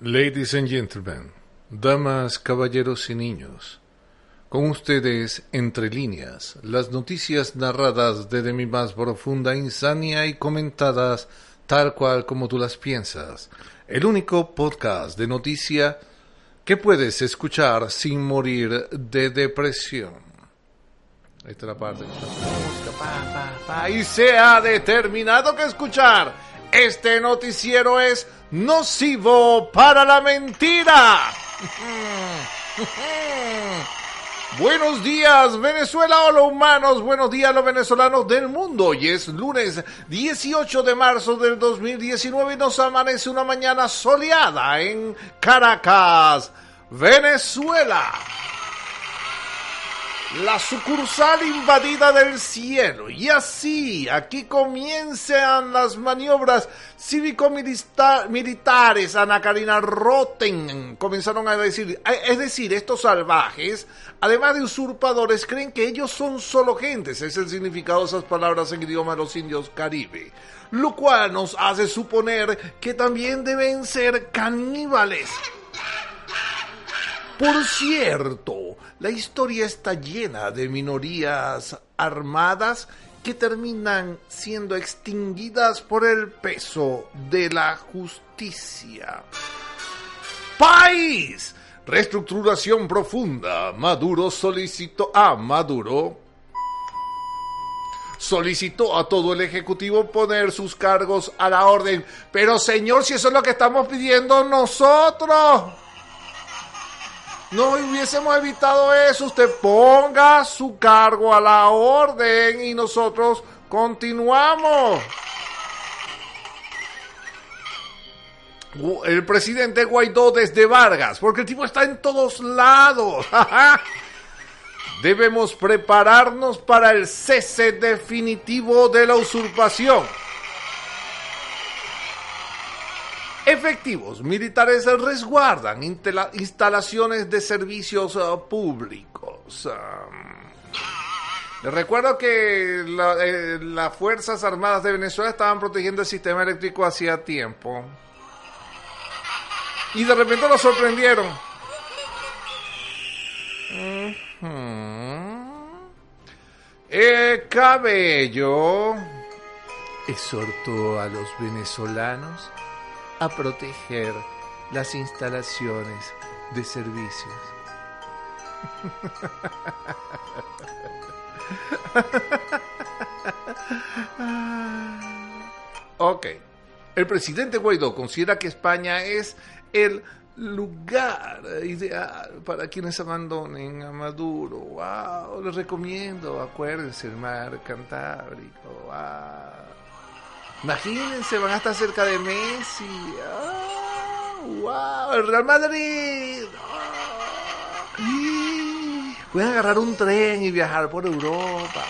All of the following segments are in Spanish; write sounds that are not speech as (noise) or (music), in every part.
Ladies and gentlemen, damas, caballeros y niños, con ustedes, entre líneas, las noticias narradas desde mi más profunda insania y comentadas tal cual como tú las piensas. El único podcast de noticia que puedes escuchar sin morir de depresión. Esta es la parte Y se ha determinado que escuchar este noticiero es nocivo para la mentira. (laughs) Buenos días Venezuela, hola humanos, buenos días los venezolanos del mundo. Hoy es lunes 18 de marzo del 2019 y nos amanece una mañana soleada en Caracas, Venezuela la sucursal invadida del cielo. Y así, aquí comienzan las maniobras cívico-militares. Ana Karina Roten comenzaron a decir, es decir, estos salvajes, además de usurpadores, creen que ellos son solo gentes. Es el significado de esas palabras en idioma de los indios caribe. Lo cual nos hace suponer que también deben ser caníbales. Por cierto, la historia está llena de minorías armadas que terminan siendo extinguidas por el peso de la justicia. País. Reestructuración profunda. Maduro solicitó a Maduro solicitó a todo el Ejecutivo poner sus cargos a la orden. Pero señor, si eso es lo que estamos pidiendo nosotros no hubiésemos evitado eso. Usted ponga su cargo a la orden y nosotros continuamos. El presidente Guaidó desde Vargas, porque el tipo está en todos lados. (laughs) Debemos prepararnos para el cese definitivo de la usurpación. Efectivos militares resguardan instalaciones de servicios uh, públicos. Les recuerdo que eh, las Fuerzas Armadas de Venezuela estaban protegiendo el sistema eléctrico hacía tiempo. Y de repente lo sorprendieron. El cabello exhortó a los venezolanos a proteger las instalaciones de servicios. (laughs) ok. El presidente Guaidó considera que España es el lugar ideal para quienes abandonen a Maduro. Wow, les recomiendo, acuérdense, el mar Cantábrico. Wow. Imagínense, van a estar cerca de Messi. ¡Wow! ¡El Real Madrid! Pueden agarrar un tren y viajar por Europa.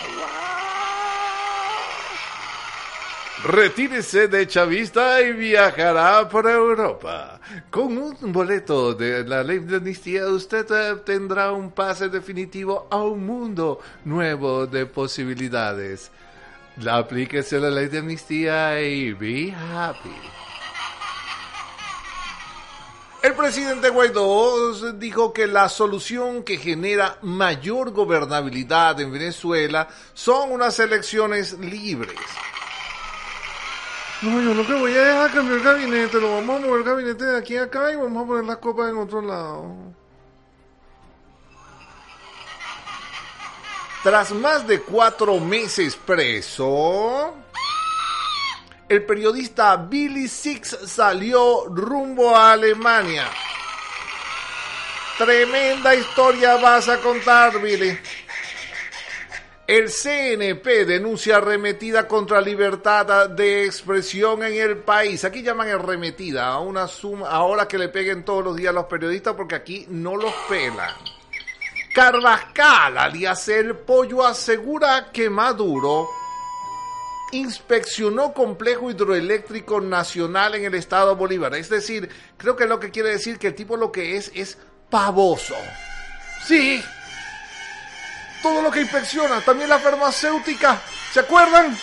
Retírese de Chavista y viajará por Europa. Con un boleto de la ley de amnistía usted tendrá un pase definitivo a un mundo nuevo de posibilidades. La aplíquese la ley de amnistía y be happy. El presidente Guaidó dijo que la solución que genera mayor gobernabilidad en Venezuela son unas elecciones libres. No, yo lo que voy a dejar cambiar el gabinete, lo vamos a mover el gabinete de aquí a acá y vamos a poner las copas en otro lado. Tras más de cuatro meses preso, el periodista Billy Six salió rumbo a Alemania. Tremenda historia vas a contar, Billy. El CNP denuncia arremetida contra libertad de expresión en el país. Aquí llaman arremetida a una suma, ahora que le peguen todos los días a los periodistas porque aquí no los pelan. Carvajal, alias El Pollo, asegura que Maduro inspeccionó complejo hidroeléctrico nacional en el estado Bolívar. Es decir, creo que lo que quiere decir que el tipo lo que es es pavoso. Sí. Todo lo que inspecciona, también la farmacéutica. ¿Se acuerdan?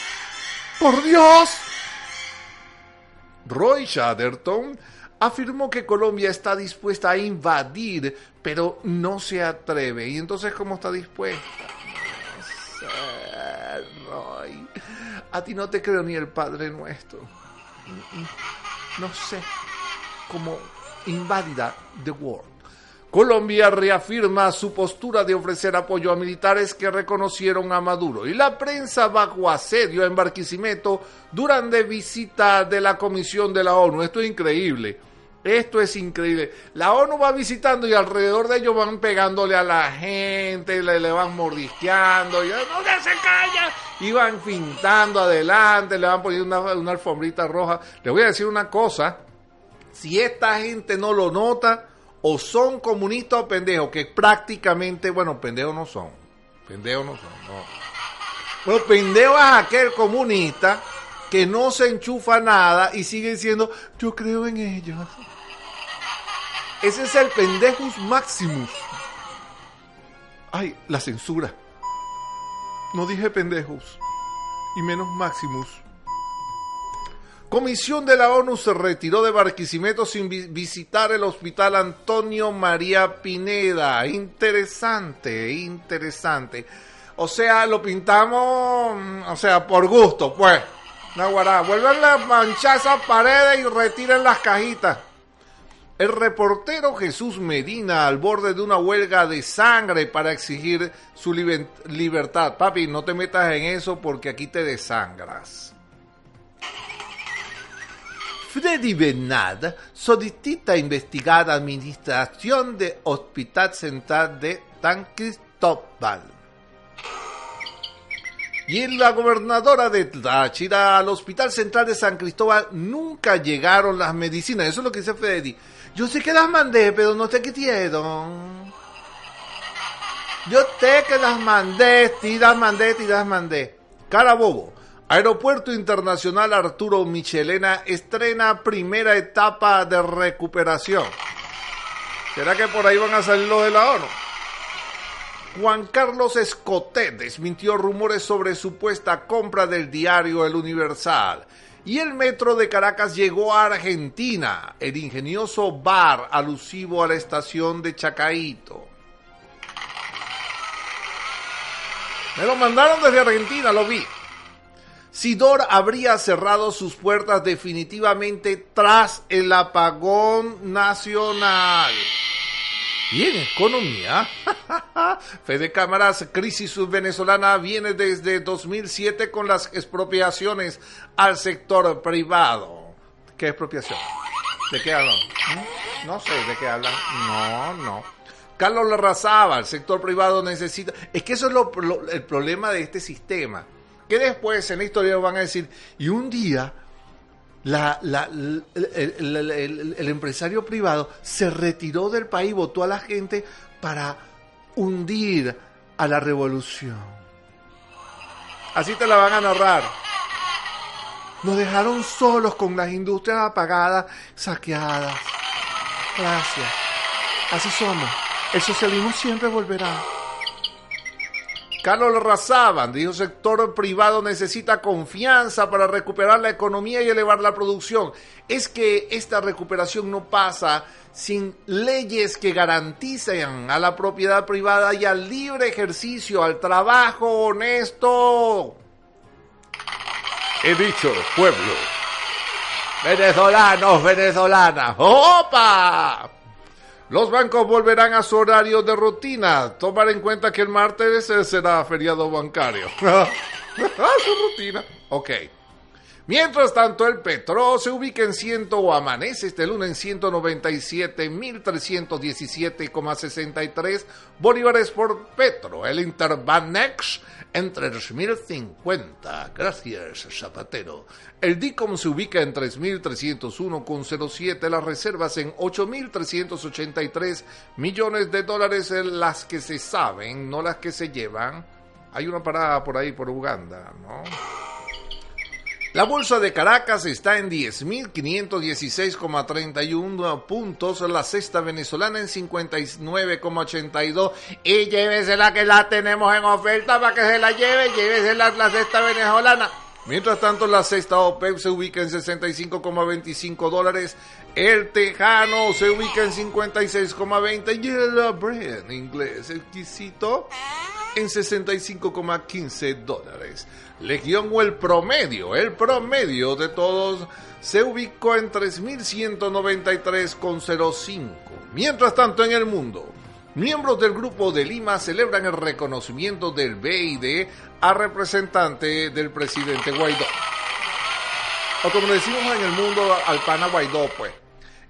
Por Dios. Roy Chatterton afirmó que Colombia está dispuesta a invadir, pero no se atreve. ¿Y entonces cómo está dispuesta? a ti no te creo ni el Padre Nuestro. No sé, como invádida the world. Colombia reafirma su postura de ofrecer apoyo a militares que reconocieron a Maduro y la prensa bajo asedio en Barquisimeto durante visita de la Comisión de la ONU. Esto es increíble. Esto es increíble. La ONU va visitando y alrededor de ellos van pegándole a la gente, le, van mordisqueando, y no se calla, y van pintando adelante, le van poniendo una, alfombrita roja. Le voy a decir una cosa, si esta gente no lo nota, o son comunistas o pendejos, que prácticamente, bueno, pendejos no son, pendejos no son, no. Bueno, pendejo es aquel comunista que no se enchufa nada y sigue diciendo, yo creo en ellos. Ese es el pendejus maximus. Ay, la censura. No dije pendejus. Y menos maximus. Comisión de la ONU se retiró de Barquisimeto sin visitar el hospital Antonio María Pineda. Interesante, interesante. O sea, lo pintamos, o sea, por gusto, pues. Naguará, vuelven a manchar esas paredes y retiren las cajitas. El reportero Jesús Medina al borde de una huelga de sangre para exigir su libertad. Papi, no te metas en eso porque aquí te desangras. Freddy Bernard solicita investigar administración de Hospital Central de San Cristóbal. Y en la gobernadora de Táchira al Hospital Central de San Cristóbal nunca llegaron las medicinas. Eso es lo que dice Freddy. Yo sé que las mandé, pero no sé qué dieron. Yo sé que las mandé, sí las mandé, sí las mandé. Carabobo. Aeropuerto Internacional Arturo Michelena estrena primera etapa de recuperación. ¿Será que por ahí van a salir los de la ONU? Juan Carlos Escotet desmintió rumores sobre supuesta compra del diario El Universal y el metro de Caracas llegó a Argentina, el ingenioso bar alusivo a la estación de Chacaito. Me lo mandaron desde Argentina, lo vi. Sidor habría cerrado sus puertas definitivamente tras el apagón nacional. Y en economía, (laughs) Fede Cámaras, crisis venezolana viene desde 2007 con las expropiaciones al sector privado. ¿Qué expropiación? ¿De qué hablan? ¿Mm? No sé de qué hablan. No, no. Carlos Larrazaba, el sector privado necesita... Es que eso es el problema de este sistema. Que después en la historia van a decir, y un día la, la, el, empresario privado se retiró del país, votó a la gente para hundir a la revolución. Así te la van a narrar. Nos dejaron solos con las industrias apagadas, saqueadas. Gracias. Así somos. El socialismo siempre volverá. Carlos Razaban dijo sector privado necesita confianza para recuperar la economía y elevar la producción. Es que esta recuperación no pasa sin leyes que garanticen a la propiedad privada y al libre ejercicio, al trabajo honesto. He dicho, pueblo. Venezolanos, venezolanas. ¡Opa! Los bancos volverán a su horario de rutina. Tomar en cuenta que el martes será feriado bancario. (laughs) ah, su rutina. Ok. Mientras tanto, el petro se ubica en 100 o amanece este lunes en 197.317,63 bolívares por petro. El Interbanex en 3.050. Gracias, Zapatero. El DICOM se ubica en 3.301,07. Las reservas en 8.383 millones de dólares, las que se saben, no las que se llevan. Hay una parada por ahí, por Uganda, ¿no? La bolsa de Caracas está en 10.516,31 puntos, la cesta venezolana en 59,82 y la que la tenemos en oferta para que se la lleve, llévese la, cesta venezolana. Mientras tanto, la sexta OPEP se ubica en 65,25 dólares, el tejano se ubica en 56,20 y el Brent inglés exquisito en 65,15 dólares. Legión o el promedio, el promedio de todos se ubicó en 3.193,05. Mientras tanto, en el mundo, miembros del Grupo de Lima celebran el reconocimiento del BID a representante del presidente Guaidó. O como decimos en el mundo al pana Guaidó, pues,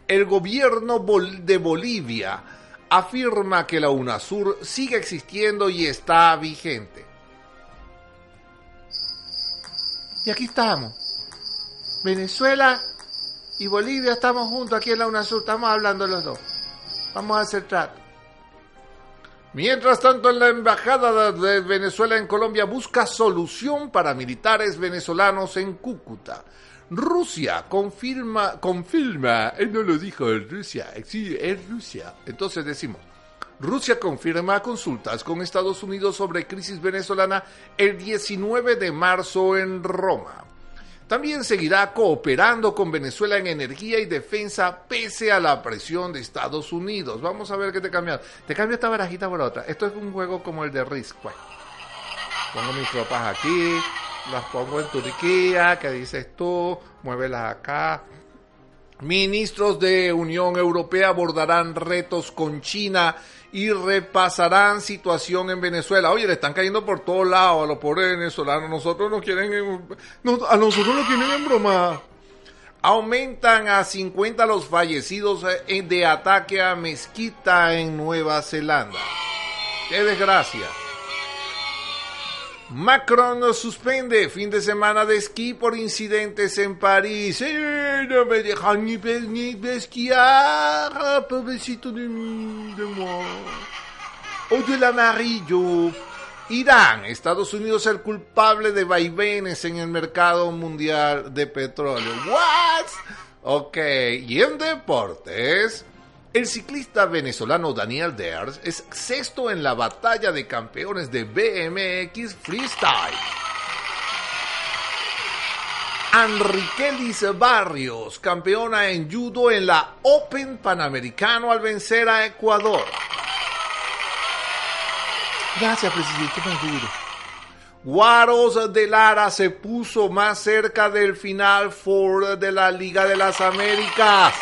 el gobierno de Bolivia afirma que la UNASUR sigue existiendo y está vigente. Y aquí estamos. Venezuela y Bolivia estamos juntos aquí en la UNASUR, estamos hablando los dos. Vamos a hacer trato. Mientras tanto, en la Embajada de Venezuela en Colombia busca solución para militares venezolanos en Cúcuta. Rusia confirma, confirma, él no lo dijo en Rusia, sí, es Rusia. Entonces decimos, Rusia confirma consultas con Estados Unidos sobre crisis venezolana el 19 de marzo en Roma. También seguirá cooperando con Venezuela en energía y defensa pese a la presión de Estados Unidos. Vamos a ver qué te cambia. Te cambio esta barajita por otra. Esto es un juego como el de Risk. Pues. Pongo mis tropas aquí, las pongo en Turquía, ¿qué dices tú? Muévelas acá. Ministros de Unión Europea abordarán retos con China y repasarán situación en Venezuela. Oye, le están cayendo por todos lados a los pobres venezolanos. Nosotros nos quieren, a nosotros nos quieren en broma. Aumentan a 50 los fallecidos eh, de ataque a mezquita en Nueva Zelanda. Qué desgracia. Macron suspende fin de semana de esquí por incidentes en París. Eh, no me dejan ni, ni esquiar, pobrecito de, de moi. Amarillo. Irán, Estados Unidos el culpable de vaivenes en el mercado mundial de petróleo. What? Ok, y en deportes. El ciclista venezolano Daniel Ders es sexto en la batalla de campeones de BMX Freestyle. Enriquelis Barrios, campeona en judo en la Open Panamericano al vencer a Ecuador. Gracias, presidente Maduro. Guaros de Lara se puso más cerca del final four de la Liga de las Américas.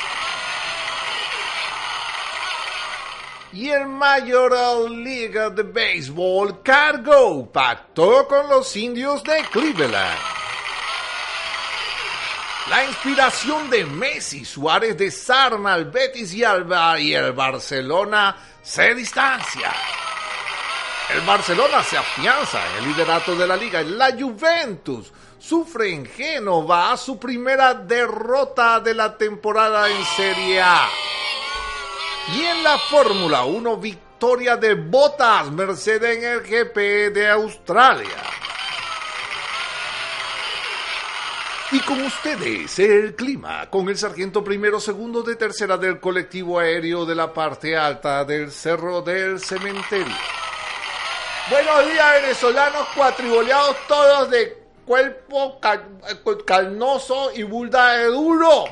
Y el Major League de Béisbol Cargo pactó con los indios de Cleveland. La inspiración de Messi Suárez desarma al Betis y, al, y el Barcelona se distancia. El Barcelona se afianza en el liderato de la liga. La Juventus sufre en Génova su primera derrota de la temporada en Serie A. Y en la Fórmula 1, victoria de Bottas, Mercedes en el GP de Australia. Y con ustedes el clima, con el sargento primero, segundo de tercera del colectivo aéreo de la parte alta del Cerro del Cementerio. Buenos días venezolanos cuatriboleados todos de cuerpo carnoso y bulda de duro.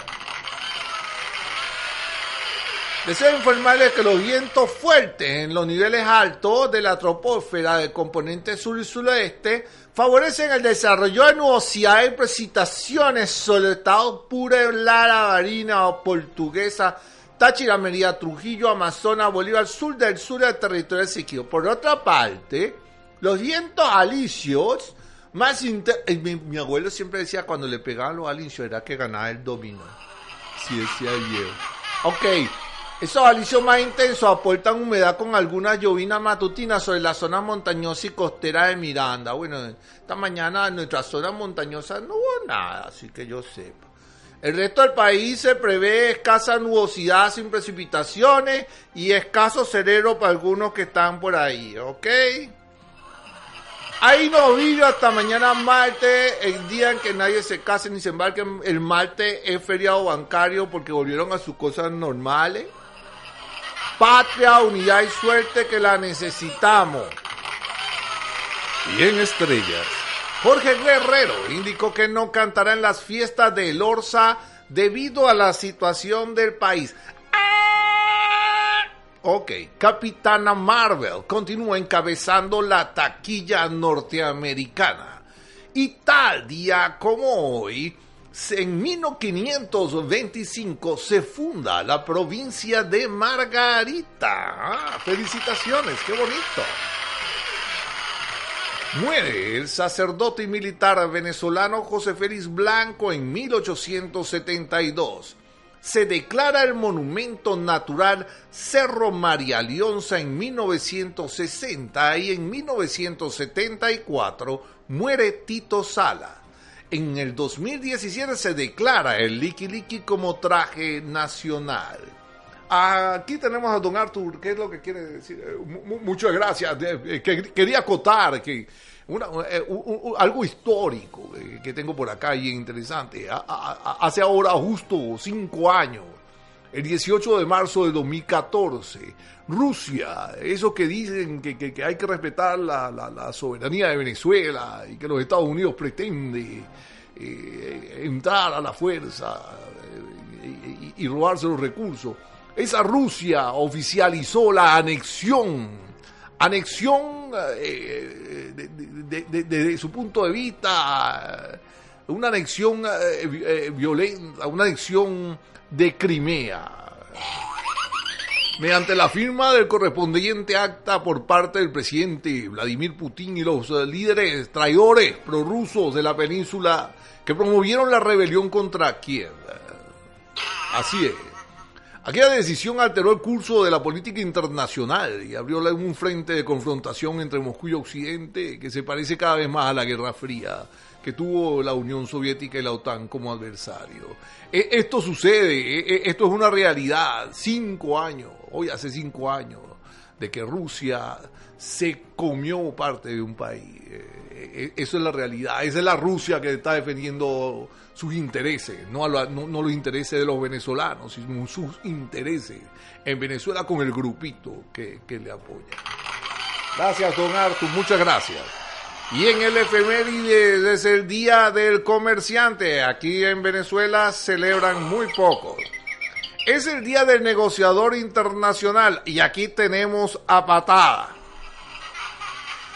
Deseo informarles que los vientos fuertes en los niveles altos de la troposfera del componente sur y suroeste favorecen el desarrollo de nubosidades y precipitaciones sobre el estado pura, Lara, Barina o Portuguesa, Táchira, Merida, Trujillo, Amazonas, Bolívar, sur del sur del territorio de Siquio. Por otra parte, los vientos alisios más intensos... Mi, mi, abuelo siempre decía cuando le pegaban los alisios era que ganaba el dominó. Si decía el Ok, esos alisios más intensos aportan humedad con algunas llovinas matutinas sobre la zona montañosa y costera de Miranda. Bueno, esta mañana en nuestra zona montañosa no hubo nada, así que yo sepa. El resto del país se prevé escasa nubosidad sin precipitaciones y escaso cerero para algunos que están por ahí, ¿ok? Hay novillo hasta mañana martes, el día en que nadie se case ni se embarque. El martes es feriado bancario porque volvieron a sus cosas normales. Patria, unidad y suerte que la necesitamos. Y en estrellas, Jorge Guerrero indicó que no cantará en las fiestas de Lorza debido a la situación del país. Ah. Ok, Capitana Marvel continúa encabezando la taquilla norteamericana. Y tal día como hoy, en 1525 se funda la provincia de Margarita. Ah, felicitaciones, qué bonito. Muere el sacerdote y militar venezolano José Félix Blanco en 1872. Se declara el monumento natural Cerro María Leonza en 1960 y en 1974 muere Tito Sala. En el 2017 se declara el Liki Liki como traje nacional. Aquí tenemos a don Arthur, ¿qué es lo que quiere decir? Eh, muchas gracias. Eh, quería acotar que eh, algo histórico que tengo por acá y interesante. hace ahora justo cinco años, el 18 de marzo de 2014, Rusia, eso que dicen que, hay que respetar la, soberanía de Venezuela y que los Estados Unidos pretende entrar a la fuerza y robarse los recursos. Esa Rusia oficializó la anexión, anexión eh, desde su punto de vista, una anexión eh, eh, violenta, una anexión de Crimea. Mediante la firma del correspondiente acta por parte del presidente Vladimir Putin y los líderes traidores prorrusos de la península que promovieron la rebelión contra Kiev. Así es. Aquella decisión alteró el curso de la política internacional y abrió un frente de confrontación entre Moscú y Occidente que se parece cada vez más a la Guerra Fría que tuvo la Unión Soviética y la OTAN como adversario. E, esto sucede, e, e, esto es una realidad. Cinco años, hoy hace cinco años, de que Rusia se comió parte de un país. Eso es la realidad. Esa es la Rusia que está defendiendo sus intereses, no, los intereses de los venezolanos, sino sus intereses en Venezuela con el grupito que, le apoya. Gracias, don Artur, muchas gracias. Y en el efeméride es el Día del Comerciante. Aquí en Venezuela celebran muy pocos. Es el Día del Negociador Internacional y aquí tenemos a patada.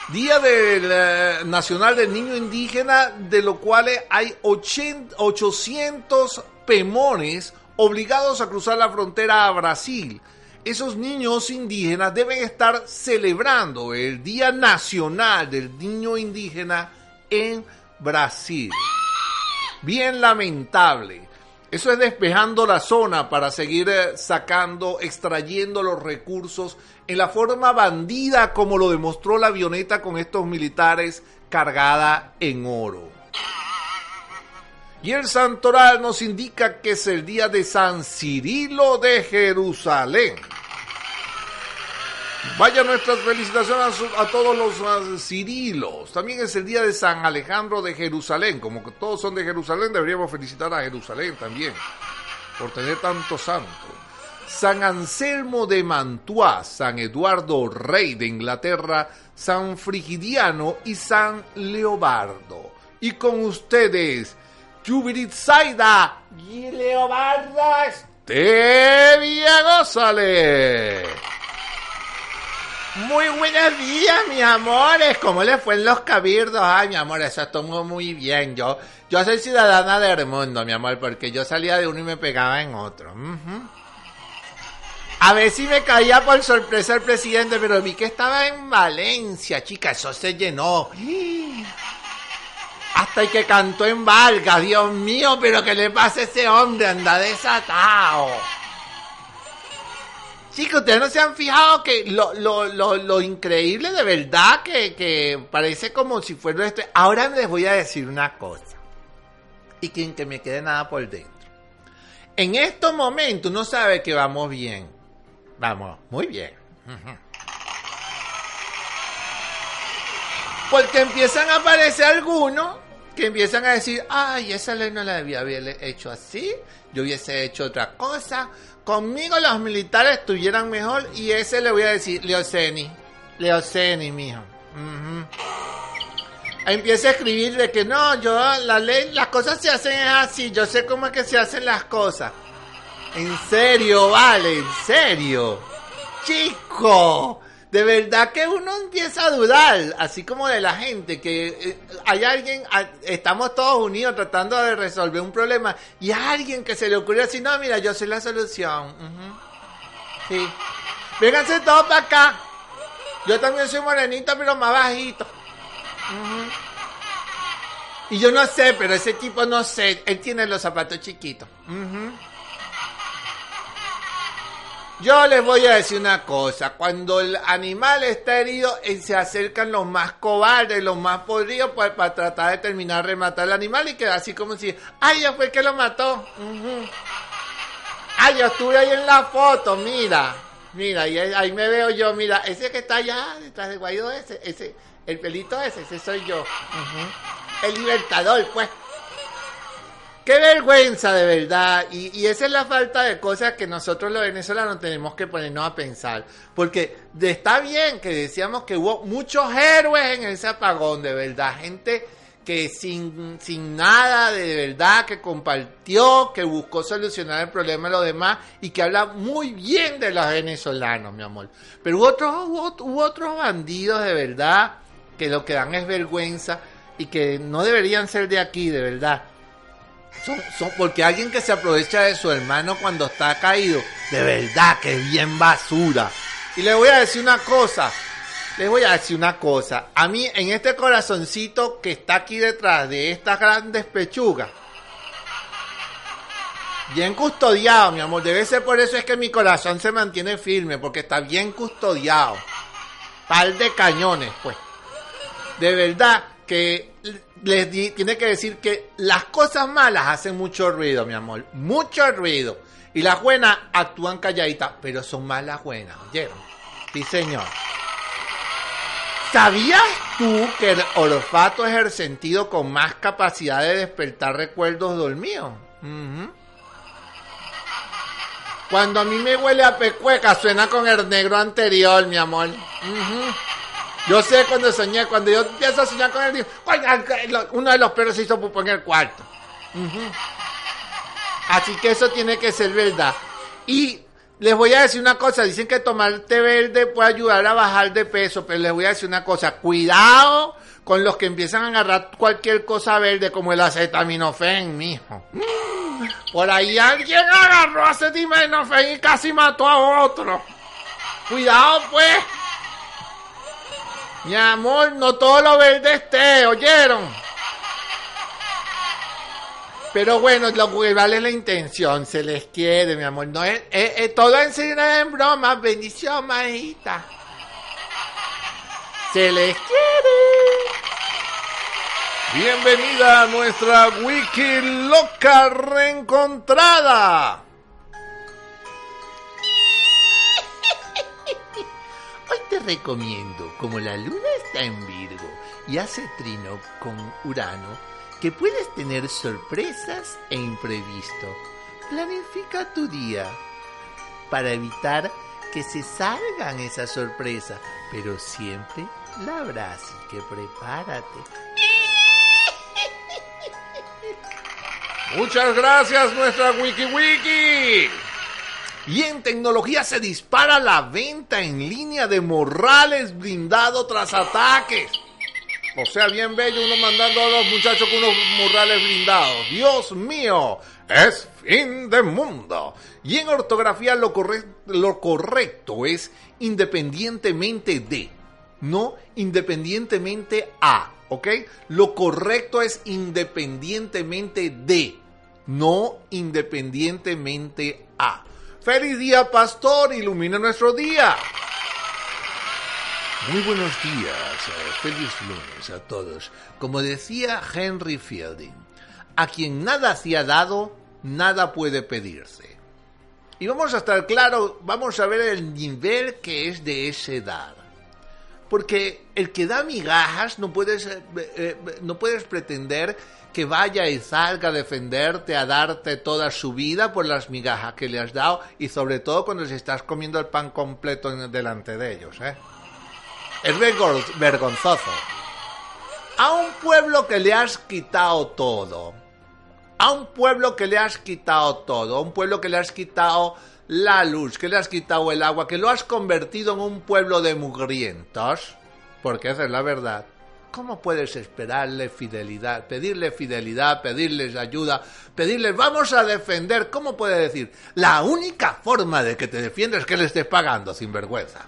Día del, eh, Nacional del Niño Indígena, de lo cual hay 800 pemones obligados a cruzar la frontera a Brasil. Esos niños indígenas deben estar celebrando el Día Nacional del Niño Indígena en Brasil. Bien lamentable. Eso es despejando la zona para seguir eh, sacando, extrayendo los recursos en la forma bandida como lo demostró la avioneta con estos militares cargada en oro. Y el santoral nos indica que es el día de San Cirilo de Jerusalén. Vaya nuestras felicitaciones a, todos los Cirilos. También es el día de San Alejandro de Jerusalén. Como que todos son de Jerusalén, deberíamos felicitar a Jerusalén también por tener tantos santos. San Anselmo de Mantua, San Eduardo Rey de Inglaterra, San Frigidiano y San Leobardo. Y con ustedes, Zaida y Leobardo Estevia González. Muy buenos días, mis amores. ¿Cómo les fue en los cabirdos? Ay, mi amor, eso estuvo muy bien. Yo, yo soy ciudadana del mundo, mi amor, porque yo salía de uno y me pegaba en otro. A ver si me caía por sorpresa el presidente, pero vi que estaba en Valencia, chica, eso se llenó. Hasta el que cantó en Valga, Dios mío, pero ¿qué le pasa a ese hombre? Anda desatado. Chicos, ustedes no se han fijado que lo, lo, lo, lo increíble de verdad que, que, parece como si fuera esto. Ahora les voy a decir una cosa. Y quien que me quede nada por dentro. En estos momentos uno sabe que vamos bien. Vamos, muy bien. Porque empiezan a aparecer algunos que empiezan a decir, ay, esa ley no la debía haber hecho así, yo hubiese hecho otra cosa, Conmigo los militares estuvieran mejor y ese le voy a decir, Leoceni. Leoceni, mijo. empiece a escribir de que no, yo, la ley, las cosas se hacen así, yo sé cómo es que se hacen las cosas. En serio, vale, en serio. Chico, de verdad que uno empieza a dudar, así como de la gente, que eh, hay alguien, estamos todos unidos tratando de resolver un problema y hay alguien que se le ocurrió así, no, mira, yo soy la solución. Sí. Vénganse todos para acá. Yo también soy morenito, pero más bajito. Y yo no sé, pero ese tipo no sé, él tiene los zapatos chiquitos. Yo les voy a decir una cosa, cuando el animal está herido, eh, se acercan los más cobardes, los más podridos pues, para, tratar de terminar de rematar al animal y queda así como si, ay, ya fue el que lo mató. Ay, yo estuve ahí en la foto, mira, mira, y ahí me veo yo, mira, ese que está allá detrás de Guaidó, ese, ese, el pelito ese, ese soy yo. El libertador, pues. Qué vergüenza, de verdad. Y, esa es la falta de cosas que nosotros los venezolanos tenemos que ponernos a pensar. Porque está bien que decíamos que hubo muchos héroes en ese apagón, de verdad. Gente que sin, sin nada de verdad, que compartió, que buscó solucionar el problema de los demás y que habla muy bien de los venezolanos, mi amor. Pero hubo otros, hubo otros bandidos de verdad que lo que dan es vergüenza y que no deberían ser de aquí, de verdad. Son, porque alguien que se aprovecha de su hermano cuando está caído, de verdad que es bien basura. Y le voy a decir una cosa, les voy a decir una cosa. A mí, en este corazoncito que está aquí detrás de estas grandes pechugas, bien custodiado, mi amor. Debe ser por eso es que mi corazón se mantiene firme, porque está bien custodiado. Par de cañones, pues. De verdad que les tiene que decir que las cosas malas hacen mucho ruido, mi amor, mucho ruido. Y las buenas actúan calladitas, pero son más las buenas, ¿oyeron? Sí, señor. ¿Sabías tú que el olfato es el sentido con más capacidad de despertar recuerdos dormidos? Cuando a mí me huele a pecueca, suena con el negro anterior, mi amor. Yo sé cuando soñé, cuando yo empiezo a soñar con él, uno de los perros se hizo pupo en el cuarto. Así que eso tiene que ser verdad. Y les voy a decir una cosa, dicen que tomar té verde puede ayudar a bajar de peso, pero les voy a decir una cosa, cuidado con los que empiezan a agarrar cualquier cosa verde como el acetaminofén, mijo. Por ahí alguien agarró acetaminofén y casi mató a otro. Cuidado pues. Mi amor, no todo lo verde esté, ¿oyeron? Pero bueno, lo que vale es la intención, se les quiere, mi amor. No es, todo en en broma, bendición, majita. Se les quiere. Bienvenida a nuestra wiki loca reencontrada. Hoy te recomiendo, como la luna está en Virgo y hace trino con Urano, que puedes tener sorpresas e imprevisto. Planifica tu día para evitar que se salgan esas sorpresas, pero siempre la habrá, así que prepárate. Muchas gracias nuestra Wiki Wiki. Y en tecnología se dispara la venta en línea de morrales blindados tras ataques. O sea, bien bello uno mandando a los muchachos con unos morrales blindados. Dios mío, es fin de mundo. Y en ortografía lo, lo correcto es independientemente de, no independientemente a, ¿ok? Lo correcto es independientemente de, no independientemente a. Feliz día, pastor, ilumina nuestro día. Muy buenos días, eh, feliz lunes a todos. Como decía Henry Fielding, a quien nada se ha dado, nada puede pedirse. Y vamos a estar claros, vamos a ver el nivel que es de ese dar. Porque el que da migajas no puedes, eh, eh, no puedes pretender que vaya y salga a defenderte, a darte toda su vida por las migajas que le has dado y sobre todo cuando se estás comiendo el pan completo delante de ellos. ¿eh? Es vergonzoso. a un pueblo que le has quitado todo, a un pueblo que le has quitado todo, a un pueblo que le has quitado la luz, que le has quitado el agua, que lo has convertido en un pueblo de mugrientos, porque esa es la verdad. ¿Cómo puedes esperarle fidelidad, pedirle fidelidad, pedirles ayuda, pedirles vamos a defender? ¿Cómo puede decir? La única forma de que te defiendas es que le estés pagando sin vergüenza.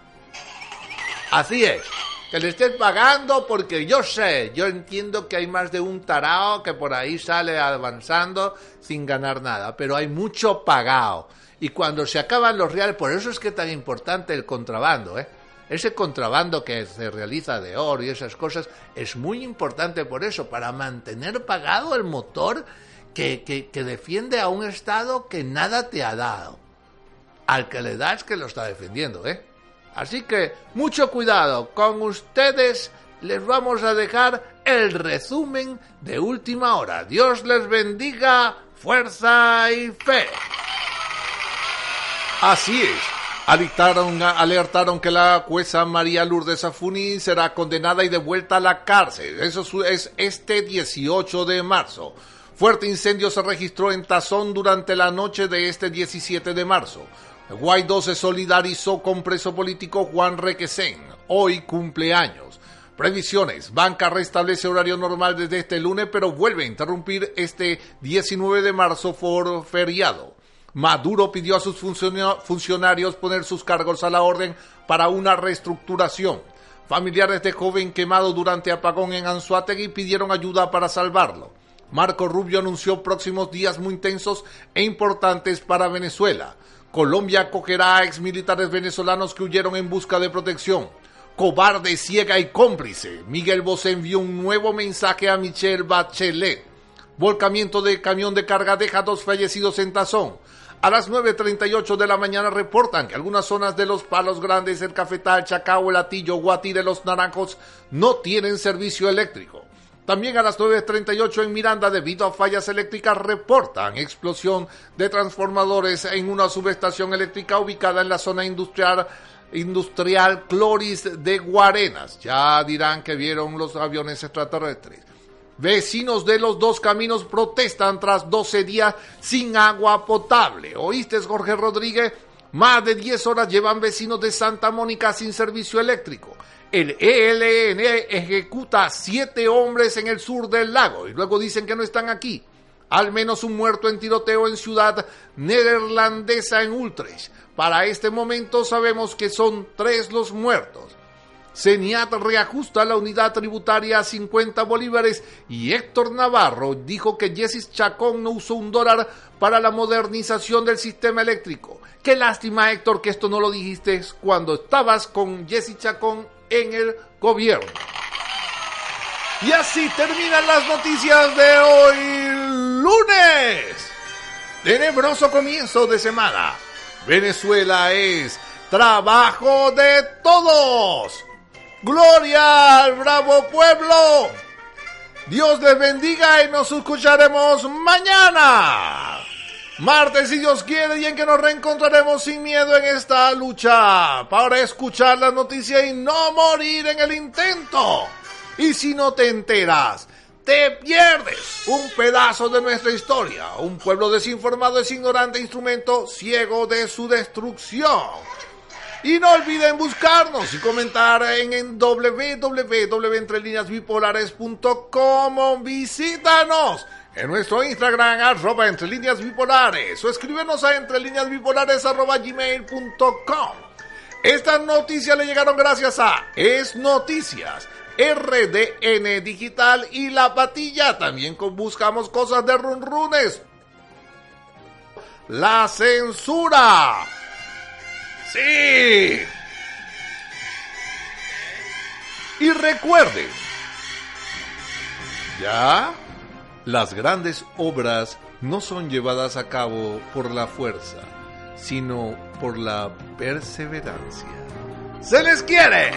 Así es, que le estés pagando porque yo sé, yo entiendo que hay más de un tarao que por ahí sale avanzando sin ganar nada, pero hay mucho pagado. Y cuando se acaban los reales, por eso es que es tan importante el contrabando, ¿eh? Ese contrabando que se realiza de oro y esas cosas es muy importante por eso, para mantener pagado el motor que, que, defiende a un Estado que nada te ha dado. Al que le das que lo está defendiendo, ¿eh? Así que mucho cuidado, con ustedes les vamos a dejar el resumen de última hora. Dios les bendiga, fuerza y fe. Así es. Alertaron, alertaron que la jueza María Lourdes Afuni será condenada y devuelta a la cárcel. Eso es este 18 de marzo. Fuerte incendio se registró en Tazón durante la noche de este 17 de marzo. Guaidó se solidarizó con preso político Juan Requesén. Hoy cumpleaños. Previsiones. Banca restablece horario normal desde este lunes, pero vuelve a interrumpir este 19 de marzo por feriado. Maduro pidió a sus funcionarios poner sus cargos a la orden para una reestructuración. Familiares de joven quemado durante apagón en Anzuategui pidieron ayuda para salvarlo. Marco Rubio anunció próximos días muy intensos e importantes para Venezuela. Colombia acogerá a exmilitares venezolanos que huyeron en busca de protección. Cobarde, ciega y cómplice. Miguel Bosé envió un nuevo mensaje a Michelle Bachelet. Volcamiento de camión de carga deja dos fallecidos en Tazón. A las 9.38 de la mañana reportan que algunas zonas de los Palos Grandes, el Cafetal, Chacao, el Atillo, Guatire, Los Naranjos no tienen servicio eléctrico. También a las 9.38 en Miranda, debido a fallas eléctricas, reportan explosión de transformadores en una subestación eléctrica ubicada en la zona industrial industrial Cloris de Guarenas. Ya dirán que vieron los aviones extraterrestres. Vecinos de los dos caminos protestan tras 12 días sin agua potable. ¿Oíste, Jorge Rodríguez? Más de 10 horas llevan vecinos de Santa Mónica sin servicio eléctrico. El ELN ejecuta siete hombres en el sur del lago y luego dicen que no están aquí. Al menos un muerto en tiroteo en ciudad neerlandesa en Utrecht. Para este momento sabemos que son tres los muertos. CENIAT reajusta la unidad tributaria a 50 bolívares y Héctor Navarro dijo que Jessis Chacón no usó un dólar para la modernización del sistema eléctrico. Qué lástima, Héctor, que esto no lo dijiste cuando estabas con Jessis Chacón en el gobierno. Y así terminan las noticias de hoy lunes. Tenebroso comienzo de semana. Venezuela es trabajo de todos. Gloria al bravo pueblo. Dios les bendiga y nos escucharemos mañana. Martes, si Dios quiere, y en que nos reencontraremos sin miedo en esta lucha para escuchar la noticia y no morir en el intento. Y si no te enteras, te pierdes un pedazo de nuestra historia. Un pueblo desinformado es ignorante instrumento ciego de su destrucción. Y no olviden buscarnos y comentar en, en www.entrelineasbipolares.com. Visítanos en nuestro Instagram, arroba entre líneas o escríbenos a entre. Estas noticias le llegaron gracias a Es Noticias, RDN Digital y La Patilla. También buscamos cosas de runrunes. La censura. Sí. Y recuerde, ¿ya? Las grandes obras no son llevadas a cabo por la fuerza, sino por la perseverancia. ¡Se les quiere!